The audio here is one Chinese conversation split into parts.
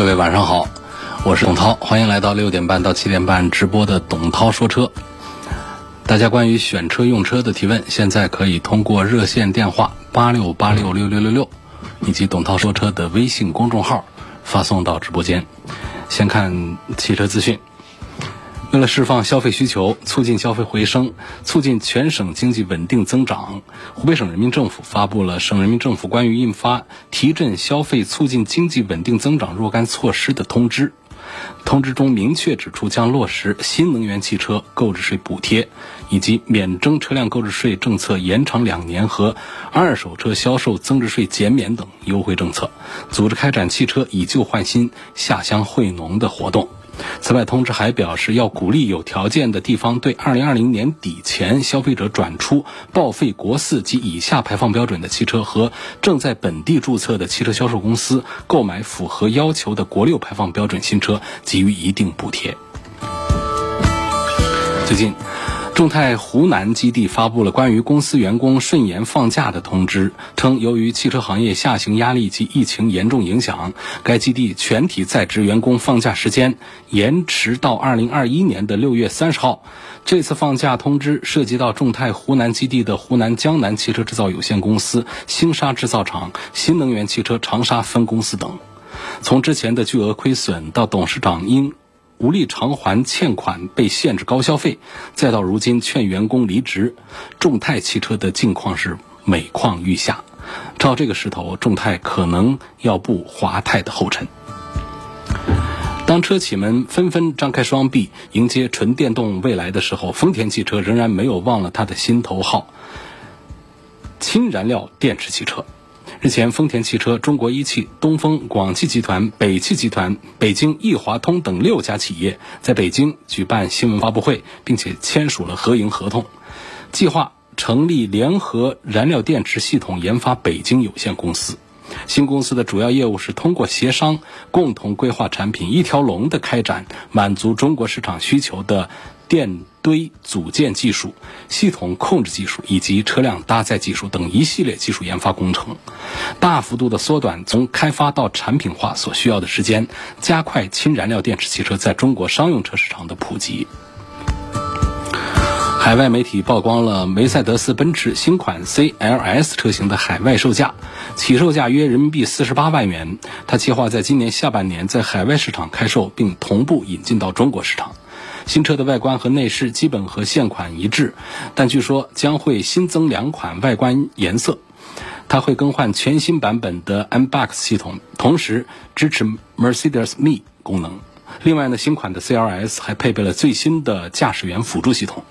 各位晚上好，我是董涛，欢迎来到六点半到七点半直播的董涛说车。大家关于选车用车的提问，现在可以通过热线电话八六八六六六六六，以及董涛说车的微信公众号发送到直播间。先看汽车资讯。为了释放消费需求，促进消费回升，促进全省经济稳定增长，湖北省人民政府发布了《省人民政府关于印发提振消费、促进经济稳定增长若干措施的通知》。通知中明确指出，将落实新能源汽车购置税补贴，以及免征车辆购置税政策延长两年和二手车销售增值税减免等优惠政策，组织开展汽车以旧换新、下乡惠农的活动。此外，通知还表示，要鼓励有条件的地方对2020年底前消费者转出报废国四及以下排放标准的汽车和正在本地注册的汽车销售公司购买符合要求的国六排放标准新车，给予一定补贴。最近。众泰湖南基地发布了关于公司员工顺延放假的通知，称由于汽车行业下行压力及疫情严重影响，该基地全体在职员工放假时间延迟到二零二一年的六月三十号。这次放假通知涉及到众泰湖南基地的湖南江南汽车制造有限公司、星沙制造厂、新能源汽车长沙分公司等。从之前的巨额亏损到董事长因无力偿还欠款被限制高消费，再到如今劝员工离职，众泰汽车的境况是每况愈下。照这个势头，众泰可能要步华泰的后尘。当车企们纷纷张开双臂迎接纯电动未来的时候，丰田汽车仍然没有忘了它的心头好——氢燃料电池汽车。日前，丰田汽车、中国一汽、东风、广汽集团、北汽集团、北京易华通等六家企业在北京举办新闻发布会，并且签署了合营合同，计划成立联合燃料电池系统研发北京有限公司。新公司的主要业务是通过协商，共同规划产品一条龙的开展，满足中国市场需求的电。堆组件技术、系统控制技术以及车辆搭载技术等一系列技术研发工程，大幅度的缩短从开发到产品化所需要的时间，加快氢燃料电池汽车在中国商用车市场的普及。海外媒体曝光了梅赛德斯奔驰新款 CLS 车型的海外售价，起售价约人民币四十八万元。它计划在今年下半年在海外市场开售，并同步引进到中国市场。新车的外观和内饰基本和现款一致，但据说将会新增两款外观颜色。它会更换全新版本的 MBUX 系统，同时支持 Mercedes Me 功能。另外呢，新款的 CLS 还配备了最新的驾驶员辅助系统。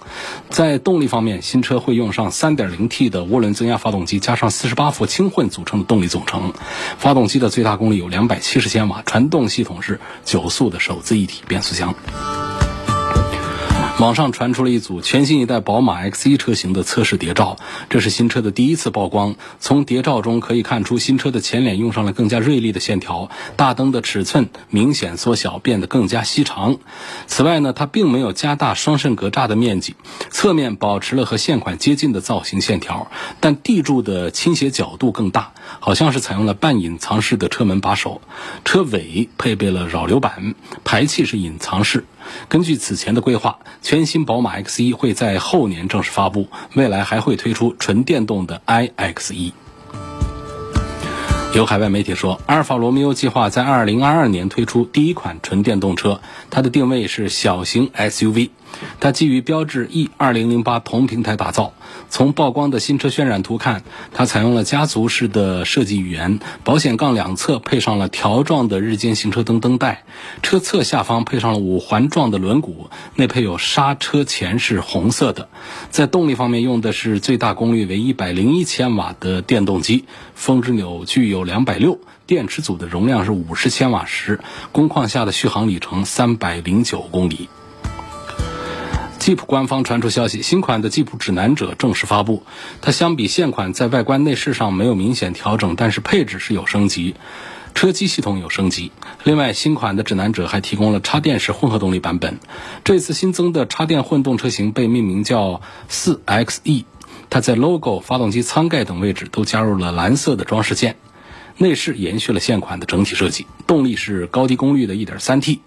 在动力方面，新车会用上 3.0T 的涡轮增压发动机，加上48伏轻混组成的动力总成。发动机的最大功率有270千瓦，传动系统是九速的手自一体变速箱。网上传出了一组全新一代宝马 X1 车型的测试谍照，这是新车的第一次曝光。从谍照中可以看出，新车的前脸用上了更加锐利的线条，大灯的尺寸明显缩小，变得更加细长。此外呢，它并没有加大双肾格栅的面积，侧面保持了和现款接近的造型线条，但地柱的倾斜角度更大，好像是采用了半隐藏式的车门把手。车尾配备了扰流板，排气是隐藏式。根据此前的规划，全新宝马 X1 会在后年正式发布，未来还会推出纯电动的 iX1。有海外媒体说，阿尔法罗密欧计划在2022年推出第一款纯电动车，它的定位是小型 SUV，它基于标致 E 二零零八同平台打造。从曝光的新车渲染图看，它采用了家族式的设计语言，保险杠两侧配上了条状的日间行车灯灯带，车侧下方配上了五环状的轮毂，内配有刹车钳是红色的。在动力方面用的是最大功率为一百零一千瓦的电动机，峰值扭矩有两百六，电池组的容量是五十千瓦时，工况下的续航里程三百零九公里。吉普官方传出消息，新款的吉普指南者正式发布。它相比现款在外观内饰上没有明显调整，但是配置是有升级，车机系统有升级。另外，新款的指南者还提供了插电式混合动力版本。这次新增的插电混动车型被命名叫 4xe，它在 logo、发动机舱盖等位置都加入了蓝色的装饰件。内饰延续了现款的整体设计，动力是高低功率的 1.3T。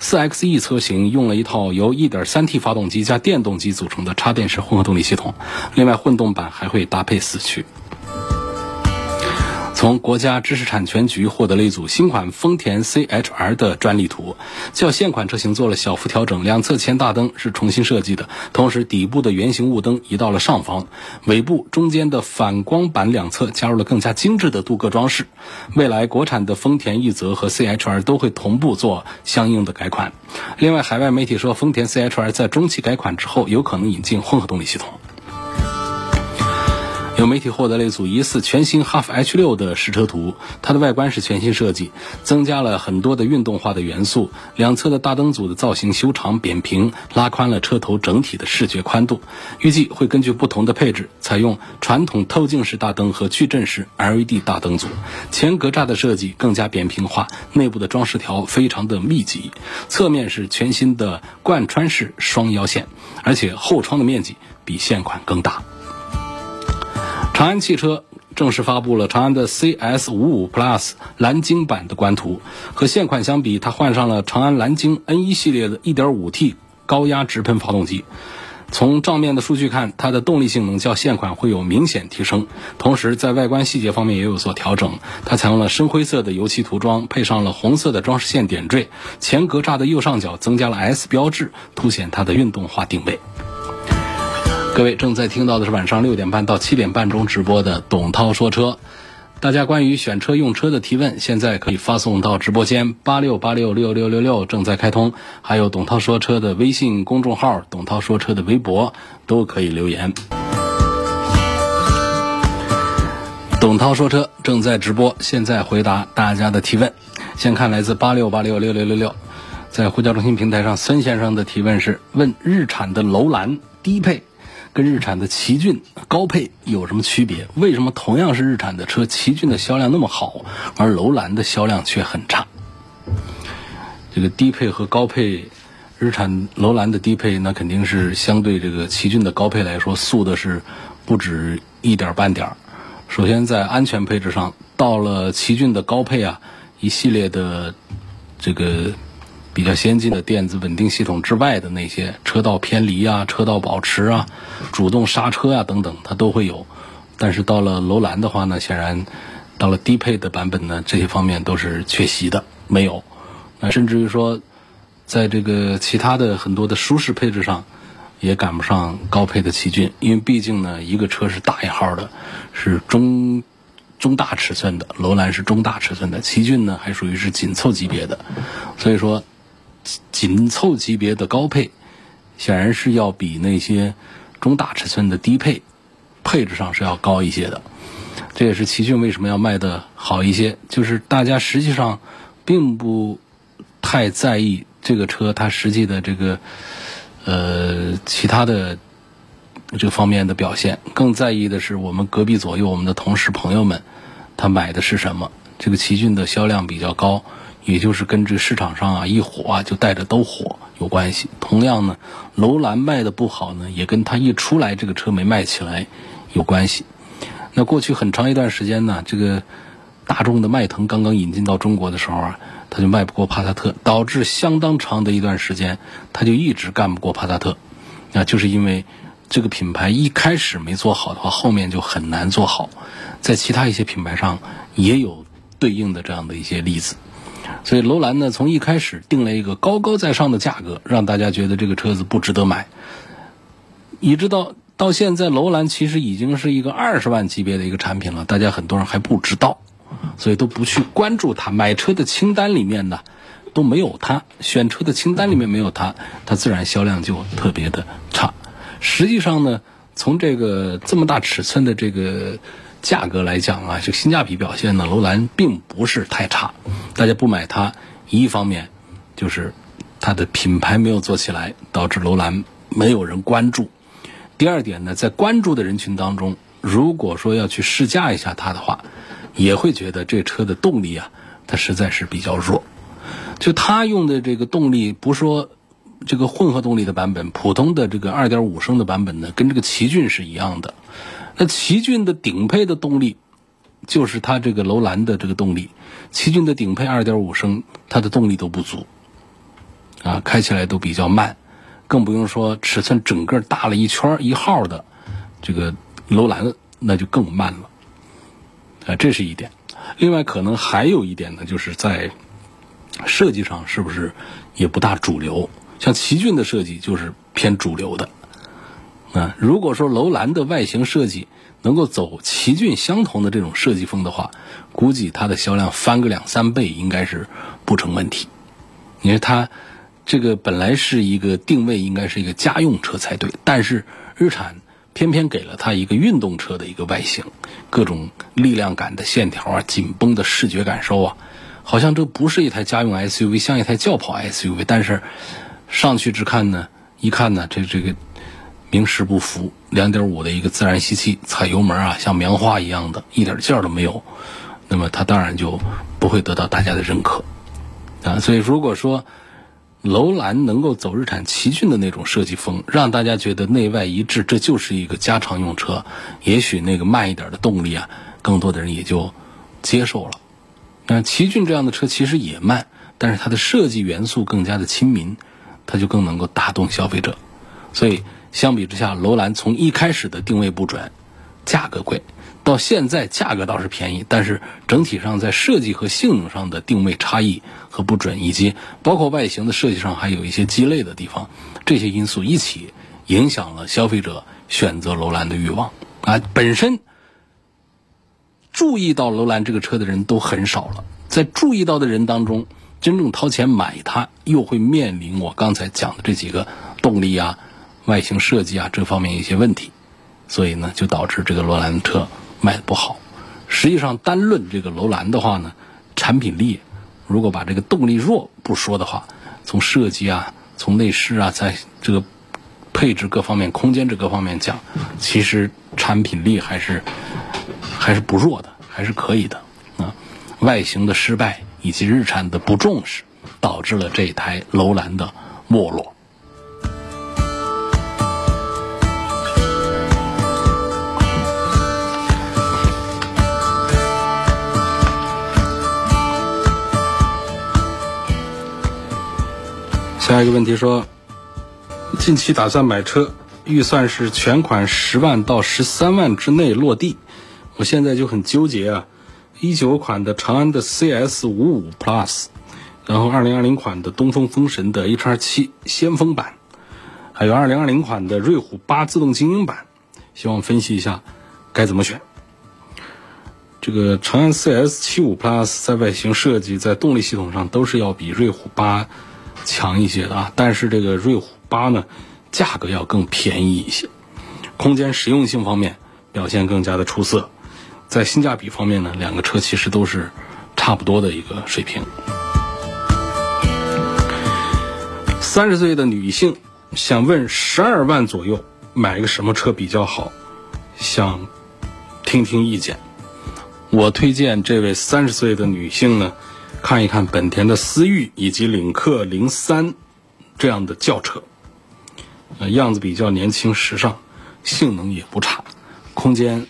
4xe 车型用了一套由 1.3T 发动机加电动机组成的插电式混合动力系统，另外混动版还会搭配四驱。从国家知识产权局获得了一组新款丰田 CHR 的专利图，较现款车型做了小幅调整，两侧前大灯是重新设计的，同时底部的圆形雾灯移到了上方，尾部中间的反光板两侧加入了更加精致的镀铬装饰。未来国产的丰田奕泽和 CHR 都会同步做相应的改款。另外，海外媒体说，丰田 CHR 在中期改款之后，有可能引进混合动力系统。有媒体获得了一组疑似全新哈弗 H 六的实车图，它的外观是全新设计，增加了很多的运动化的元素。两侧的大灯组的造型修长扁平，拉宽了车头整体的视觉宽度。预计会根据不同的配置，采用传统透镜式大灯和矩阵式 LED 大灯组。前格栅的设计更加扁平化，内部的装饰条非常的密集。侧面是全新的贯穿式双腰线，而且后窗的面积比现款更大。长安汽车正式发布了长安的 CS55 Plus 蓝鲸版的官图，和现款相比，它换上了长安蓝鲸 N1 系列的 1.5T 高压直喷发动机。从账面的数据看，它的动力性能较现款会有明显提升，同时在外观细节方面也有所调整。它采用了深灰色的油漆涂装，配上了红色的装饰线点缀，前格栅的右上角增加了 S 标志，凸显它的运动化定位。各位正在听到的是晚上六点半到七点半中直播的董涛说车。大家关于选车用车的提问，现在可以发送到直播间八六八六六六六六，正在开通。还有董涛说车的微信公众号、董涛说车的微博都可以留言。董涛说车正在直播，现在回答大家的提问。先看来自八六八六六六六六，在呼叫中心平台上，孙先生的提问是：问日产的楼兰低配。跟日产的奇骏高配有什么区别？为什么同样是日产的车，奇骏的销量那么好，而楼兰的销量却很差？这个低配和高配，日产楼兰的低配那肯定是相对这个奇骏的高配来说，素的是不止一点半点儿。首先在安全配置上，到了奇骏的高配啊，一系列的这个。比较先进的电子稳定系统之外的那些车道偏离啊、车道保持啊、主动刹车啊等等，它都会有。但是到了楼兰的话呢，显然到了低配的版本呢，这些方面都是缺席的，没有。那甚至于说，在这个其他的很多的舒适配置上，也赶不上高配的奇骏，因为毕竟呢，一个车是大一号的，是中中大尺寸的，楼兰是中大尺寸的，奇骏呢还属于是紧凑级别的，所以说。紧凑级别的高配，显然是要比那些中大尺寸的低配配置上是要高一些的。这也是奇骏为什么要卖的好一些，就是大家实际上并不太在意这个车它实际的这个呃其他的这方面的表现，更在意的是我们隔壁左右我们的同事朋友们他买的是什么。这个奇骏的销量比较高。也就是跟这市场上啊一火啊就带着都火有关系。同样呢，楼兰卖的不好呢，也跟它一出来这个车没卖起来有关系。那过去很长一段时间呢，这个大众的迈腾刚刚引进到中国的时候啊，它就卖不过帕萨特，导致相当长的一段时间，它就一直干不过帕萨特。那就是因为这个品牌一开始没做好的话，后面就很难做好。在其他一些品牌上也有对应的这样的一些例子。所以楼兰呢，从一开始定了一个高高在上的价格，让大家觉得这个车子不值得买。一直到到现在，楼兰其实已经是一个二十万级别的一个产品了，大家很多人还不知道，所以都不去关注它。买车的清单里面呢都没有它，选车的清单里面没有它，它自然销量就特别的差。实际上呢，从这个这么大尺寸的这个价格来讲啊，这个性价比表现呢，楼兰并不是太差。大家不买它，一方面就是它的品牌没有做起来，导致楼兰没有人关注。第二点呢，在关注的人群当中，如果说要去试驾一下它的话，也会觉得这车的动力啊，它实在是比较弱。就它用的这个动力，不说这个混合动力的版本，普通的这个二点五升的版本呢，跟这个奇骏是一样的。那奇骏的顶配的动力，就是它这个楼兰的这个动力。奇骏的顶配二点五升，它的动力都不足，啊，开起来都比较慢。更不用说尺寸整个大了一圈一号的这个楼兰，那就更慢了，啊，这是一点。另外，可能还有一点呢，就是在设计上是不是也不大主流？像奇骏的设计就是偏主流的，啊，如果说楼兰的外形设计能够走奇骏相同的这种设计风的话，估计它的销量翻个两三倍应该是不成问题。因为它。这个本来是一个定位，应该是一个家用车才对，但是日产偏偏给了它一个运动车的一个外形，各种力量感的线条啊，紧绷的视觉感受啊，好像这不是一台家用 SUV，像一台轿跑 SUV。但是上去只看呢，一看呢，这这个名实不服，两点五的一个自然吸气，踩油门啊，像棉花一样的，一点劲儿都没有，那么它当然就不会得到大家的认可啊。所以如果说，楼兰能够走日产奇骏的那种设计风，让大家觉得内外一致，这就是一个家常用车。也许那个慢一点的动力啊，更多的人也就接受了。那奇骏这样的车其实也慢，但是它的设计元素更加的亲民，它就更能够打动消费者。所以相比之下，楼兰从一开始的定位不准，价格贵。到现在价格倒是便宜，但是整体上在设计和性能上的定位差异和不准，以及包括外形的设计上还有一些鸡肋的地方，这些因素一起影响了消费者选择楼兰的欲望啊。本身注意到楼兰这个车的人都很少了，在注意到的人当中，真正掏钱买它，又会面临我刚才讲的这几个动力啊、外形设计啊这方面一些问题，所以呢，就导致这个楼兰车。卖的不好，实际上单论这个楼兰的话呢，产品力，如果把这个动力弱不说的话，从设计啊，从内饰啊，在这个配置各方面、空间这各方面讲，其实产品力还是还是不弱的，还是可以的啊。外形的失败以及日产的不重视，导致了这台楼兰的没落。下一个问题说，近期打算买车，预算是全款十万到十三万之内落地。我现在就很纠结啊，一九款的长安的 CS 五五 Plus，然后二零二零款的东风风神的 HR 七先锋版，还有二零二零款的瑞虎八自动精英版，希望分析一下该怎么选。这个长安 CS 七五 Plus 在外形设计、在动力系统上都是要比瑞虎八。强一些的啊，但是这个瑞虎八呢，价格要更便宜一些，空间实用性方面表现更加的出色，在性价比方面呢，两个车其实都是差不多的一个水平。三十岁的女性想问十二万左右买个什么车比较好，想听听意见。我推荐这位三十岁的女性呢。看一看本田的思域以及领克零三这样的轿车，呃，样子比较年轻时尚，性能也不差，空间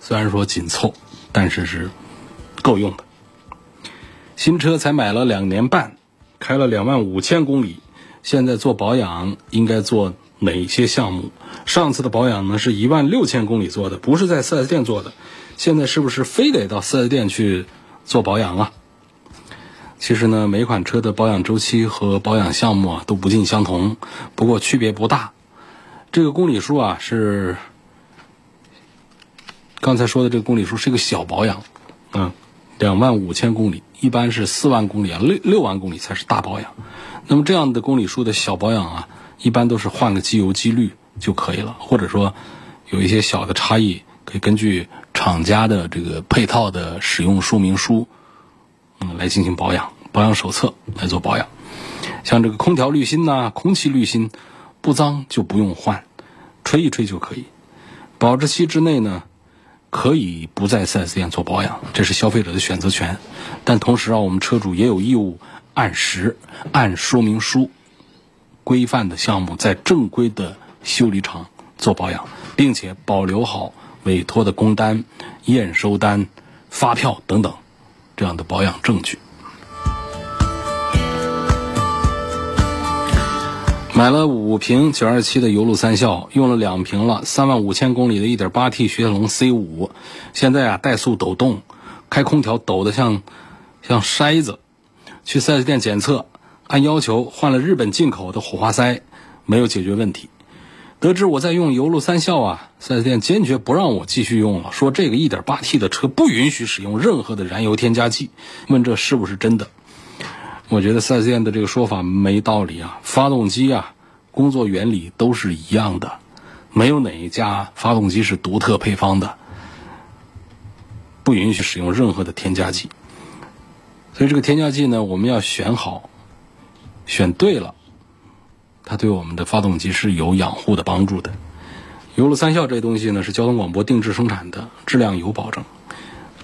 虽然说紧凑，但是是够用的。新车才买了两年半，开了两万五千公里，现在做保养应该做哪些项目？上次的保养呢是一万六千公里做的，不是在 4S 店做的，现在是不是非得到 4S 店去做保养啊？其实呢，每款车的保养周期和保养项目啊都不尽相同，不过区别不大。这个公里数啊是刚才说的这个公里数是一个小保养，嗯，两万五千公里，一般是四万公里啊，六六万公里才是大保养。那么这样的公里数的小保养啊，一般都是换个机油机滤就可以了，或者说有一些小的差异，可以根据厂家的这个配套的使用说明书。嗯，来进行保养，保养手册来做保养。像这个空调滤芯呐，空气滤芯不脏就不用换，吹一吹就可以。保质期之内呢，可以不在 4S 店做保养，这是消费者的选择权。但同时啊，我们车主也有义务按时按说明书规范的项目，在正规的修理厂做保养，并且保留好委托的工单、验收单、发票等等。这样的保养证据。买了五瓶九二七的油路三效，用了两瓶了，三万五千公里的一点八 T 雪铁龙 C 五，现在啊怠速抖动，开空调抖得像像筛子。去四 S 店检测，按要求换了日本进口的火花塞，没有解决问题。得知我在用油路三效啊，四 S 店坚决不让我继续用了，说这个 1.8T 的车不允许使用任何的燃油添加剂。问这是不是真的？我觉得四 S 店的这个说法没道理啊。发动机啊，工作原理都是一样的，没有哪一家发动机是独特配方的，不允许使用任何的添加剂。所以这个添加剂呢，我们要选好，选对了。它对我们的发动机是有养护的帮助的。油路三效这东西呢，是交通广播定制生产的，质量有保证，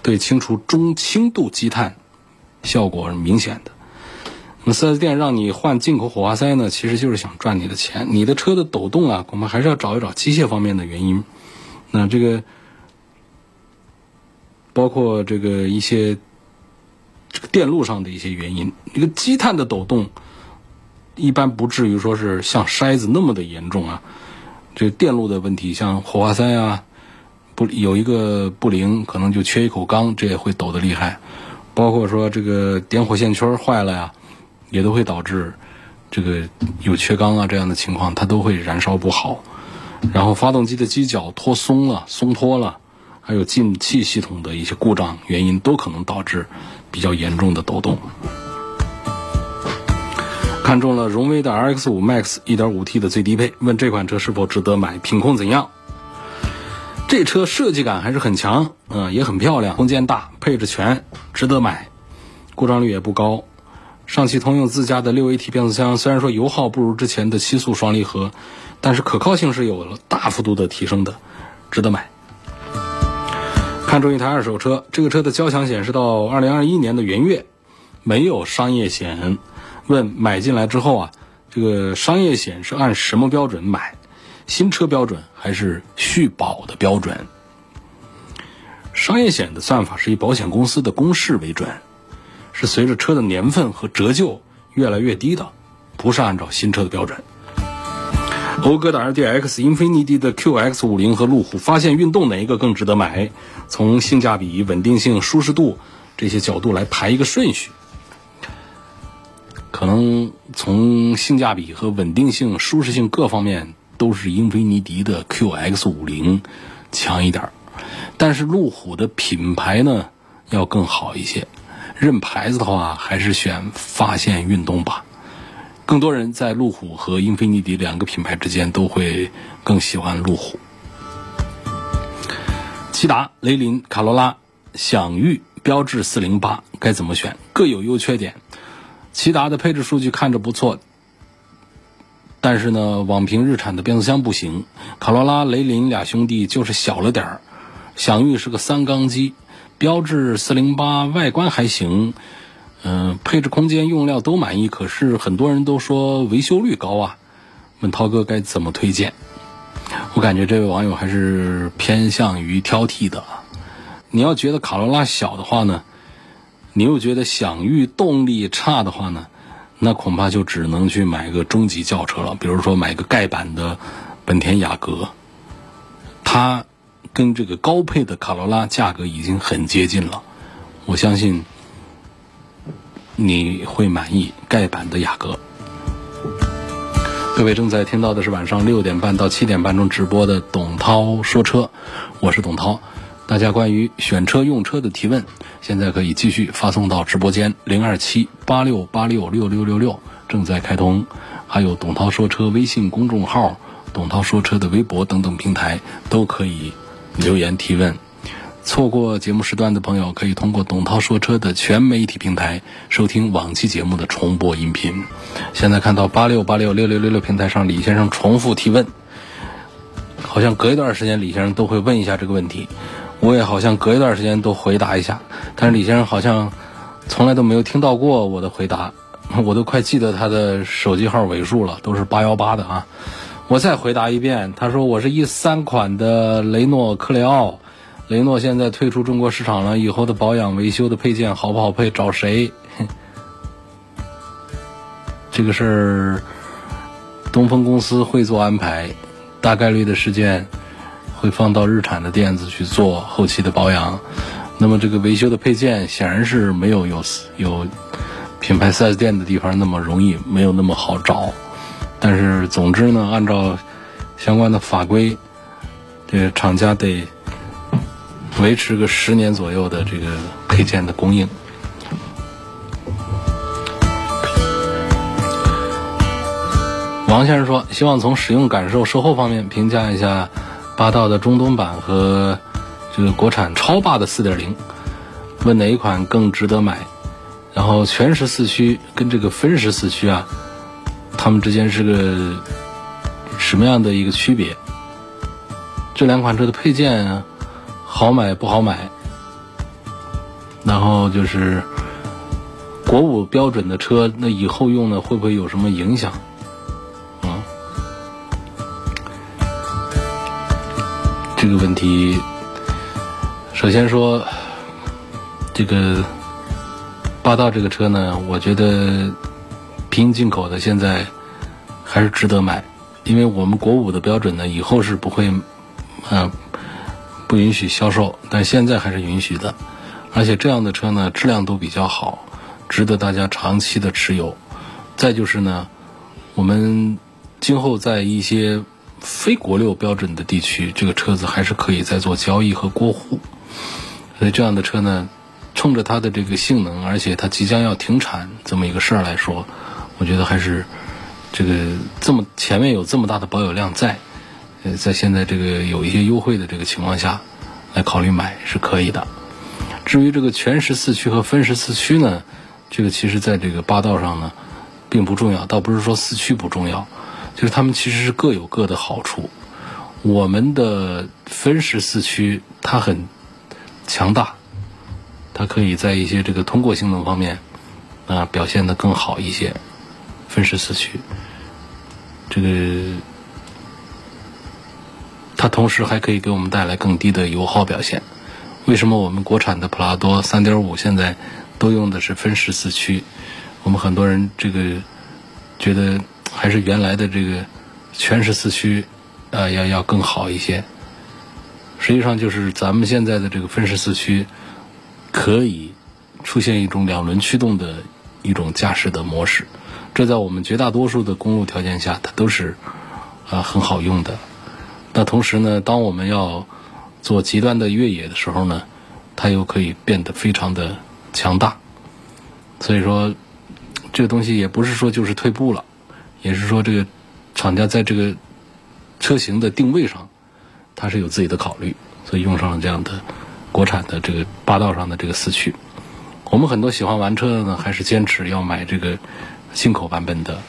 对清除中轻度积碳效果是明显的。那四 S 店让你换进口火花塞呢，其实就是想赚你的钱。你的车的抖动啊，恐怕还是要找一找机械方面的原因。那这个包括这个一些这个电路上的一些原因，这个积碳的抖动。一般不至于说是像筛子那么的严重啊，这电路的问题，像火花塞啊，不有一个不灵，可能就缺一口缸，这也会抖得厉害。包括说这个点火线圈坏了呀，也都会导致这个有缺缸啊这样的情况，它都会燃烧不好。然后发动机的机脚脱松了、松脱了，还有进气系统的一些故障原因，都可能导致比较严重的抖动。看中了荣威的 RX 五 Max 1.5T 的最低配，问这款车是否值得买，品控怎样？这车设计感还是很强，嗯，也很漂亮，空间大，配置全，值得买，故障率也不高。上汽通用自家的六 AT 变速箱，虽然说油耗不如之前的七速双离合，但是可靠性是有了大幅度的提升的，值得买。看中一台二手车，这个车的交强险是到2021年的元月，没有商业险。问买进来之后啊，这个商业险是按什么标准买？新车标准还是续保的标准？商业险的算法是以保险公司的公式为准，是随着车的年份和折旧越来越低的，不是按照新车的标准。讴歌的 RDX、英菲尼迪的 QX 五零和路虎发现运动哪一个更值得买？从性价比、稳定性、舒适度这些角度来排一个顺序。可能从性价比和稳定性、舒适性各方面都是英菲尼迪的 QX 五零强一点但是路虎的品牌呢要更好一些。认牌子的话，还是选发现运动吧。更多人在路虎和英菲尼迪两个品牌之间都会更喜欢路虎。骐达、雷凌、卡罗拉、享域、标致四零八该怎么选？各有优缺点。骐达的配置数据看着不错，但是呢，网评日产的变速箱不行。卡罗拉、雷凌俩兄弟就是小了点儿。享域是个三缸机，标致四零八外观还行，嗯，配置、空间、用料都满意。可是很多人都说维修率高啊，问涛哥该怎么推荐？我感觉这位网友还是偏向于挑剔的。你要觉得卡罗拉小的话呢？你又觉得享域动力差的话呢，那恐怕就只能去买个中级轿车了，比如说买个盖板的本田雅阁，它跟这个高配的卡罗拉价格已经很接近了。我相信你会满意盖板的雅阁。各位正在听到的是晚上六点半到七点半中直播的董涛说车，我是董涛。大家关于选车用车的提问，现在可以继续发送到直播间零二七八六八六六六六六，正在开通。还有董涛说车微信公众号、董涛说车的微博等等平台都可以留言提问。错过节目时段的朋友，可以通过董涛说车的全媒体平台收听往期节目的重播音频。现在看到八六八六六六六六平台上，李先生重复提问，好像隔一段时间李先生都会问一下这个问题，我也好像隔一段时间都回答一下，但是李先生好像从来都没有听到过我的回答，我都快记得他的手机号尾数了，都是八幺八的啊。我再回答一遍，他说我是一三款的雷诺科雷傲。雷诺现在退出中国市场了，以后的保养维修的配件好不好配？找谁？这个事儿，东风公司会做安排，大概率的事件会放到日产的店子去做后期的保养。那么这个维修的配件显然是没有有有品牌 4S 店的地方那么容易，没有那么好找。但是总之呢，按照相关的法规，这个厂家得。维持个十年左右的这个配件的供应。王先生说：“希望从使用感受、售后方面评价一下霸道的中东版和这个国产超霸的4.0，问哪一款更值得买？然后全时四驱跟这个分时四驱啊，它们之间是个什么样的一个区别？这两款车的配件啊？”好买不好买，然后就是国五标准的车，那以后用呢会不会有什么影响？这个问题，首先说这个霸道这个车呢，我觉得平行进口的现在还是值得买，因为我们国五的标准呢，以后是不会嗯。不允许销售，但现在还是允许的，而且这样的车呢，质量都比较好，值得大家长期的持有。再就是呢，我们今后在一些非国六标准的地区，这个车子还是可以再做交易和过户。所以这样的车呢，冲着它的这个性能，而且它即将要停产这么一个事儿来说，我觉得还是这个这么前面有这么大的保有量在。呃，在现在这个有一些优惠的这个情况下，来考虑买是可以的。至于这个全时四驱和分时四驱呢，这个其实在这个霸道上呢，并不重要。倒不是说四驱不重要，就是它们其实是各有各的好处。我们的分时四驱它很强大，它可以在一些这个通过性能方面啊表现的更好一些。分时四驱，这个。它同时还可以给我们带来更低的油耗表现。为什么我们国产的普拉多3.5现在都用的是分时四驱？我们很多人这个觉得还是原来的这个全时四驱啊要要更好一些。实际上就是咱们现在的这个分时四驱可以出现一种两轮驱动的一种驾驶的模式，这在我们绝大多数的公路条件下它都是啊很好用的。那同时呢，当我们要做极端的越野的时候呢，它又可以变得非常的强大。所以说，这个东西也不是说就是退步了，也是说这个厂家在这个车型的定位上，它是有自己的考虑，所以用上了这样的国产的这个霸道上的这个四驱。我们很多喜欢玩车的呢，还是坚持要买这个进口版本的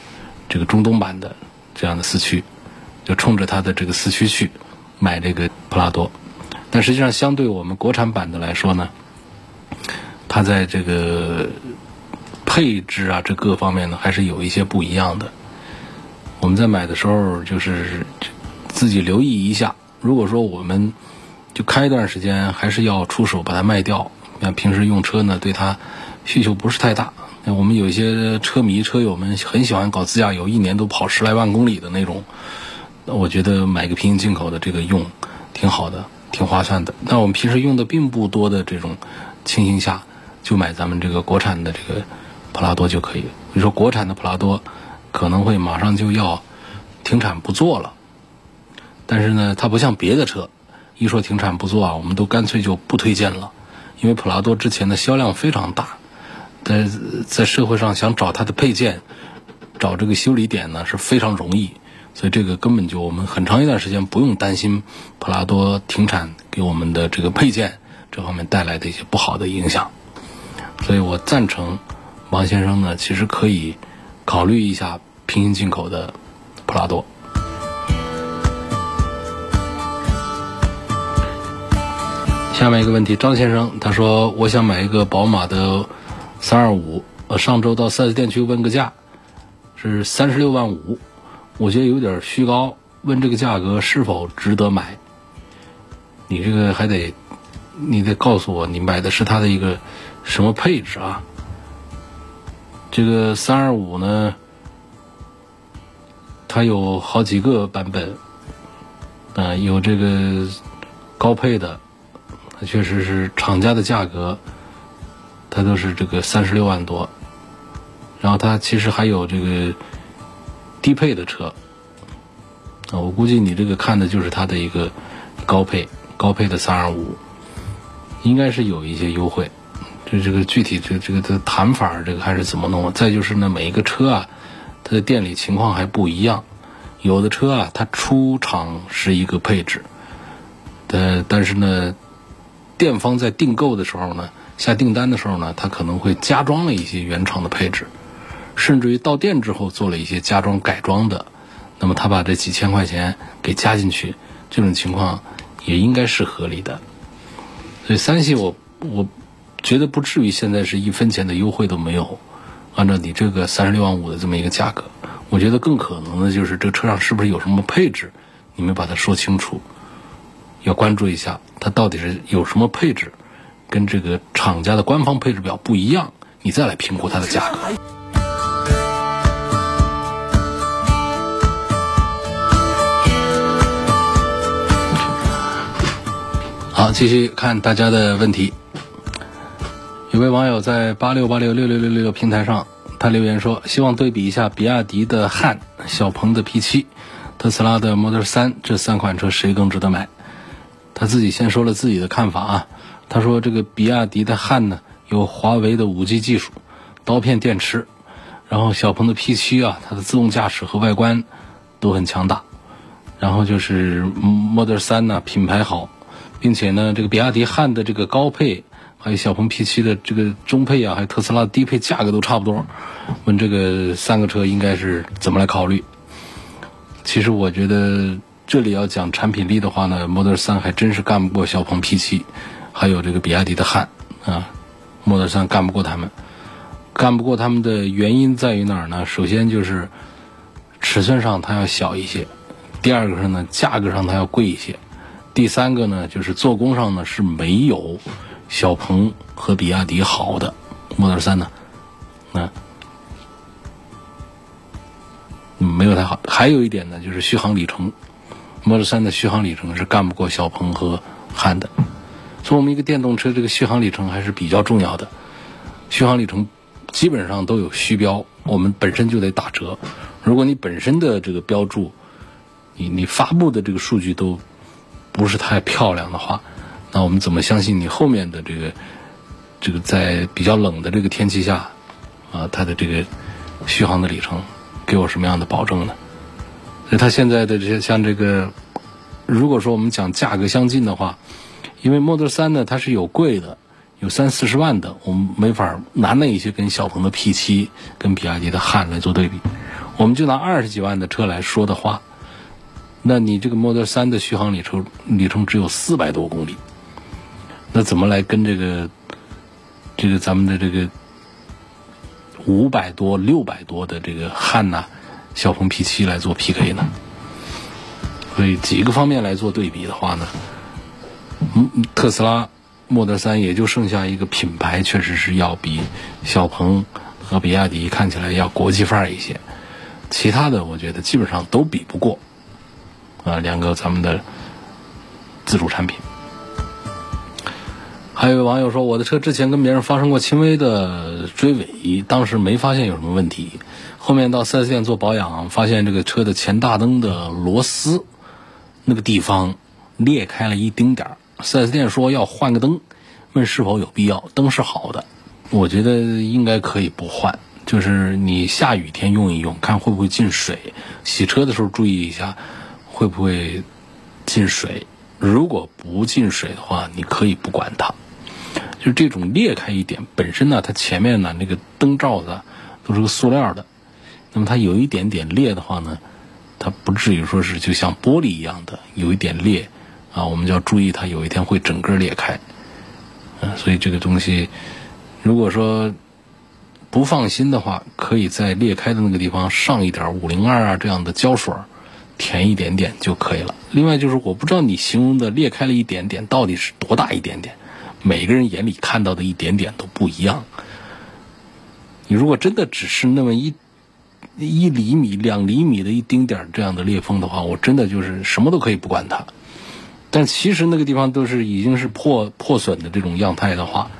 这个中东版的这样的四驱。就冲着它的这个四驱去买这个普拉多，但实际上相对我们国产版的来说呢，它在这个配置啊这各方面呢还是有一些不一样的。我们在买的时候就是自己留意一下，如果说我们就开一段时间，还是要出手把它卖掉。那平时用车呢，对它需求不是太大。那我们有一些车迷车友们很喜欢搞自驾游，一年都跑十来万公里的那种。那我觉得买个平行进口的这个用挺好的，挺划算的。那我们平时用的并不多的这种情形下，就买咱们这个国产的这个普拉多就可以。你说国产的普拉多可能会马上就要停产不做了，但是呢，它不像别的车，一说停产不做啊，我们都干脆就不推荐了，因为普拉多之前的销量非常大，在在社会上想找它的配件，找这个修理点呢是非常容易。所以这个根本就我们很长一段时间不用担心普拉多停产给我们的这个配件这方面带来的一些不好的影响。所以我赞成王先生呢，其实可以考虑一下平行进口的普拉多。下面一个问题，张先生他说我想买一个宝马的三二五，呃，上周到四 S 店去问个价，是三十六万五。我觉得有点虚高，问这个价格是否值得买？你这个还得，你得告诉我，你买的是它的一个什么配置啊？这个三二五呢，它有好几个版本，啊，有这个高配的，它确实是厂家的价格，它都是这个三十六万多，然后它其实还有这个。低配的车啊，我估计你这个看的就是它的一个高配高配的三二五，应该是有一些优惠。这这个具体这这个的谈法，这个还是怎么弄？再就是呢，每一个车啊，它的店里情况还不一样。有的车啊，它出厂是一个配置，呃，但是呢，店方在订购的时候呢，下订单的时候呢，它可能会加装了一些原厂的配置。甚至于到店之后做了一些加装改装的，那么他把这几千块钱给加进去，这种情况也应该是合理的。所以三系我我觉得不至于现在是一分钱的优惠都没有。按照你这个三十六万五的这么一个价格，我觉得更可能的就是这车上是不是有什么配置，你没把它说清楚，要关注一下它到底是有什么配置，跟这个厂家的官方配置表不一样，你再来评估它的价格。好，继续看大家的问题。有位网友在八六八六六六六六平台上，他留言说，希望对比一下比亚迪的汉、小鹏的 P7、特斯拉的 Model 3这三款车谁更值得买？他自己先说了自己的看法啊。他说，这个比亚迪的汉呢，有华为的五 G 技术，刀片电池；然后小鹏的 P7 啊，它的自动驾驶和外观都很强大；然后就是 Model 3呢，品牌好。并且呢，这个比亚迪汉的这个高配，还有小鹏 P7 的这个中配啊，还有特斯拉的低配，价格都差不多。问这个三个车应该是怎么来考虑？其实我觉得这里要讲产品力的话呢，Model 3还真是干不过小鹏 P7，还有这个比亚迪的汉啊，Model 3干不过他们。干不过他们的原因在于哪儿呢？首先就是尺寸上它要小一些，第二个是呢价格上它要贵一些。第三个呢，就是做工上呢是没有小鹏和比亚迪好的 Model 3呢，那没有太好。还有一点呢，就是续航里程，Model 3的续航里程是干不过小鹏和汉的。所以我们一个电动车这个续航里程还是比较重要的，续航里程基本上都有虚标，我们本身就得打折。如果你本身的这个标注，你你发布的这个数据都。不是太漂亮的话，那我们怎么相信你后面的这个这个在比较冷的这个天气下啊，它的这个续航的里程给我什么样的保证呢？所以它现在的这些像这个，如果说我们讲价格相近的话，因为 Model 3呢它是有贵的，有三四十万的，我们没法拿那一些跟小鹏的 P7 跟比亚迪的汉来做对比，我们就拿二十几万的车来说的话。那你这个 Model 3的续航里程里程只有四百多公里，那怎么来跟这个这个咱们的这个五百多、六百多的这个汉呐、小鹏 P7 来做 PK 呢？所以几个方面来做对比的话呢，嗯，特斯拉 Model 3也就剩下一个品牌，确实是要比小鹏和比亚迪看起来要国际范儿一些，其他的我觉得基本上都比不过。啊，两个咱们的自主产品。还有网友说，我的车之前跟别人发生过轻微的追尾，当时没发现有什么问题。后面到 4S 店做保养，发现这个车的前大灯的螺丝那个地方裂开了一丁点儿。4S 店说要换个灯，问是否有必要。灯是好的，我觉得应该可以不换。就是你下雨天用一用，看会不会进水。洗车的时候注意一下，会不会进水。如果不进水的话，你可以不管它。就这种裂开一点，本身呢，它前面呢那个灯罩子都是个塑料的，那么它有一点点裂的话呢，它不至于说是就像玻璃一样的有一点裂啊，我们就要注意它有一天会整个裂开。嗯，所以这个东西，如果说不放心的话，可以在裂开的那个地方上一点五零二啊这样的胶水，填一点点就可以了。另外就是我不知道你形容的裂开了一点点到底是多大一点点。每个人眼里看到的一点点都不一样。你如果真的只是那么一一厘米、两厘米的一丁点这样的裂缝的话，我真的就是什么都可以不管它。但其实那个地方都是已经是破破损的这种样态的话，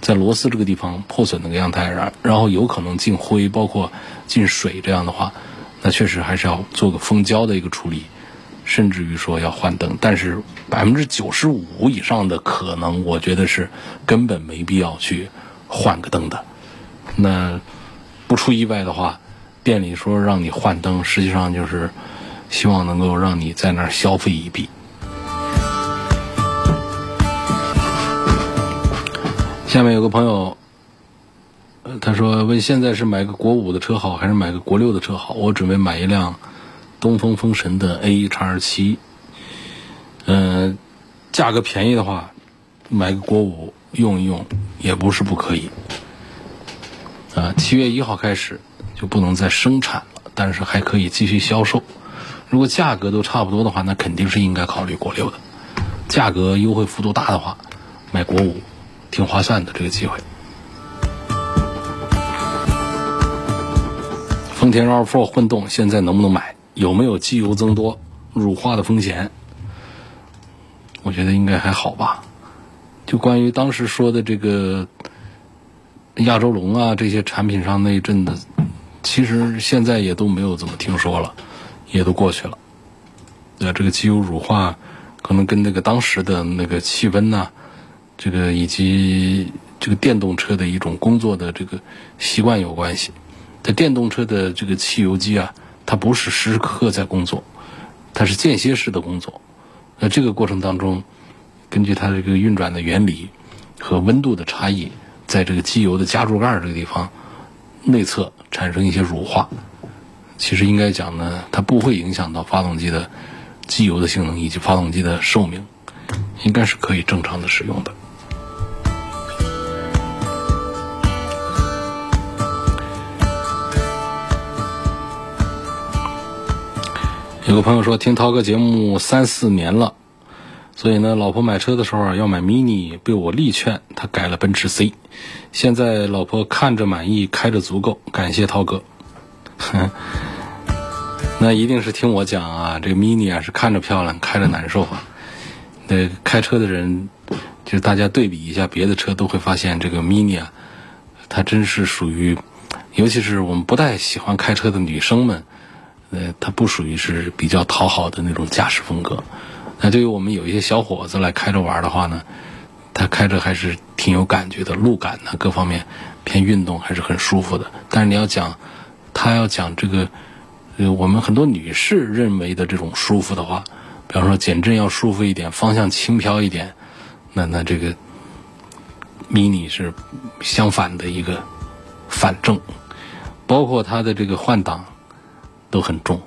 在螺丝这个地方破损那个样态，然然后有可能进灰，包括进水这样的话，那确实还是要做个封胶的一个处理。甚至于说要换灯，但是百分之九十五以上的可能，我觉得是根本没必要去换个灯的。那不出意外的话，店里说让你换灯，实际上就是希望能够让你在那儿消费一笔。下面有个朋友，呃，他说问现在是买个国五的车好，还是买个国六的车好？我准备买一辆。东风风神的 A 叉七，嗯，价格便宜的话，买个国五用一用也不是不可以。啊，七月一号开始就不能再生产了，但是还可以继续销售。如果价格都差不多的话，那肯定是应该考虑国六的。价格优惠幅度大的话，买国五挺划算的这个机会。丰田 RAV4 混动现在能不能买？有没有机油增多、乳化的风险？我觉得应该还好吧。就关于当时说的这个亚洲龙啊这些产品上那一阵子，其实现在也都没有怎么听说了，也都过去了。呃，这个机油乳化可能跟那个当时的那个气温呐，这个以及这个电动车的一种工作的这个习惯有关系。在电动车的这个汽油机啊。它不是时时刻刻在工作，它是间歇式的工作。那这个过程当中，根据它这个运转的原理和温度的差异，在这个机油的加注盖这个地方内侧产生一些乳化。其实应该讲呢，它不会影响到发动机的机油的性能以及发动机的寿命，应该是可以正常的使用的。有个朋友说听涛哥节目三四年了，所以呢，老婆买车的时候要买 mini，被我力劝，他改了奔驰 C。现在老婆看着满意，开着足够，感谢涛哥。那一定是听我讲啊，这个 mini 啊是看着漂亮，开着难受啊。那开车的人，就是大家对比一下别的车，都会发现这个 mini 啊，它真是属于，尤其是我们不太喜欢开车的女生们。呃，它不属于是比较讨好的那种驾驶风格。那对于我们有一些小伙子来开着玩的话呢，他开着还是挺有感觉的，路感呢各方面偏运动还是很舒服的。但是你要讲，他要讲这个，呃，我们很多女士认为的这种舒服的话，比方说减震要舒服一点，方向轻飘一点，那那这个 mini 是相反的一个反正，包括它的这个换挡。都很重，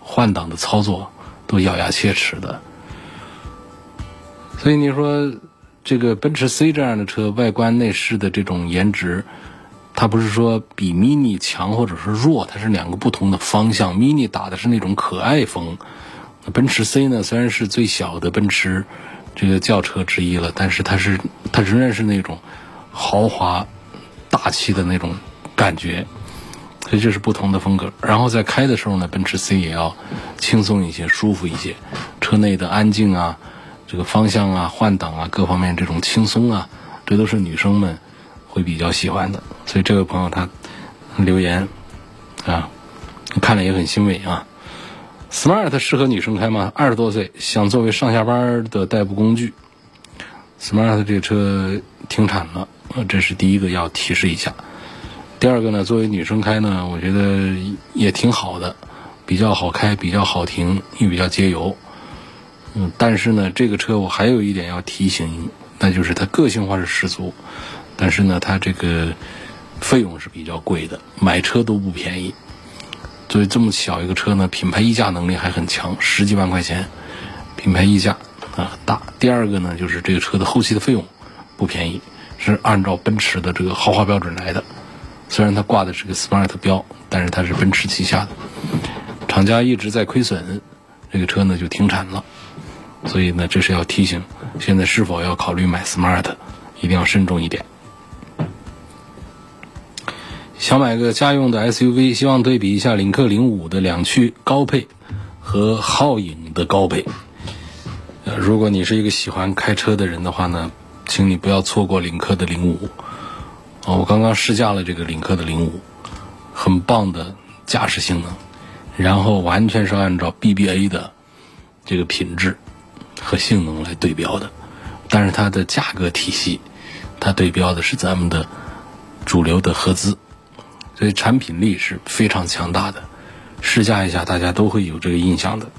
换挡的操作都咬牙切齿的，所以你说这个奔驰 C 这样的车，外观内饰的这种颜值，它不是说比 Mini 强或者是弱，它是两个不同的方向。Mini 打的是那种可爱风，奔驰 C 呢虽然是最小的奔驰这个轿车之一了，但是它是它仍然是那种豪华大气的那种感觉。所以这是不同的风格，然后在开的时候呢，奔驰 C 也要轻松一些、舒服一些，车内的安静啊，这个方向啊、换挡啊各方面这种轻松啊，这都是女生们会比较喜欢的。所以这位朋友他留言啊，看了也很欣慰啊。Smart 适合女生开吗？二十多岁想作为上下班的代步工具。Smart 这个车停产了，呃，这是第一个要提示一下。第二个呢，作为女生开呢，我觉得也挺好的，比较好开，比较好停，又比较节油。嗯，但是呢，这个车我还有一点要提醒，那就是它个性化是十足，但是呢，它这个费用是比较贵的，买车都不便宜。作为这么小一个车呢，品牌溢价能力还很强，十几万块钱，品牌溢价啊大。第二个呢，就是这个车的后期的费用不便宜，是按照奔驰的这个豪华标准来的。虽然它挂的是个 Smart 标，但是它是奔驰旗下的，厂家一直在亏损，这个车呢就停产了。所以呢，这是要提醒，现在是否要考虑买 Smart，一定要慎重一点。想买个家用的 SUV，希望对比一下领克零五的两驱高配和皓影的高配。呃，如果你是一个喜欢开车的人的话呢，请你不要错过领克的零五。哦，我刚刚试驾了这个领克的零五，很棒的驾驶性能，然后完全是按照 BBA 的这个品质和性能来对标的，但是它的价格体系，它对标的是咱们的主流的合资，所以产品力是非常强大的。试驾一下，大家都会有这个印象的。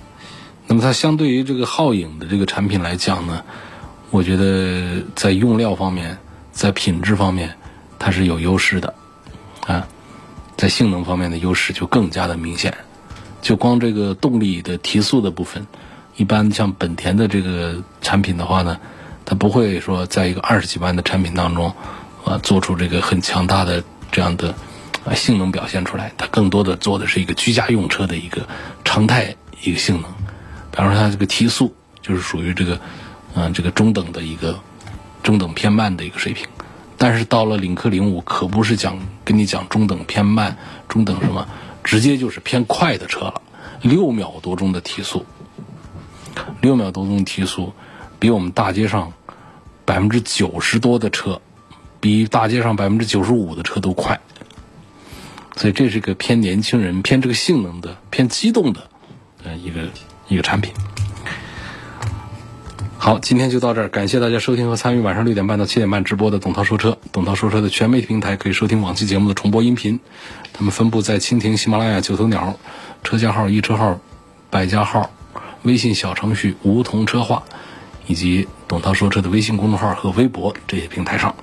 那么它相对于这个皓影的这个产品来讲呢，我觉得在用料方面，在品质方面。它是有优势的，啊，在性能方面的优势就更加的明显。就光这个动力的提速的部分，一般像本田的这个产品的话呢，它不会说在一个二十几万的产品当中，啊，做出这个很强大的这样的啊性能表现出来。它更多的做的是一个居家用车的一个常态一个性能。比方说它这个提速就是属于这个，嗯，这个中等的一个中等偏慢的一个水平。但是到了领克零五，可不是讲跟你讲中等偏慢，中等什么，直接就是偏快的车了，六秒多钟的提速，六秒多钟提速，比我们大街上百分之九十多的车，比大街上百分之九十五的车都快，所以这是个偏年轻人、偏这个性能的、偏机动的，呃一个一个产品。好，今天就到这儿，感谢大家收听和参与晚上六点半到七点半直播的董涛说车。董涛说车的全媒体平台可以收听往期节目的重播音频，他们分布在蜻蜓、喜马拉雅、九头鸟、车架号、易车号、百家号、微信小程序梧桐车话，以及董涛说车的微信公众号和微博这些平台上。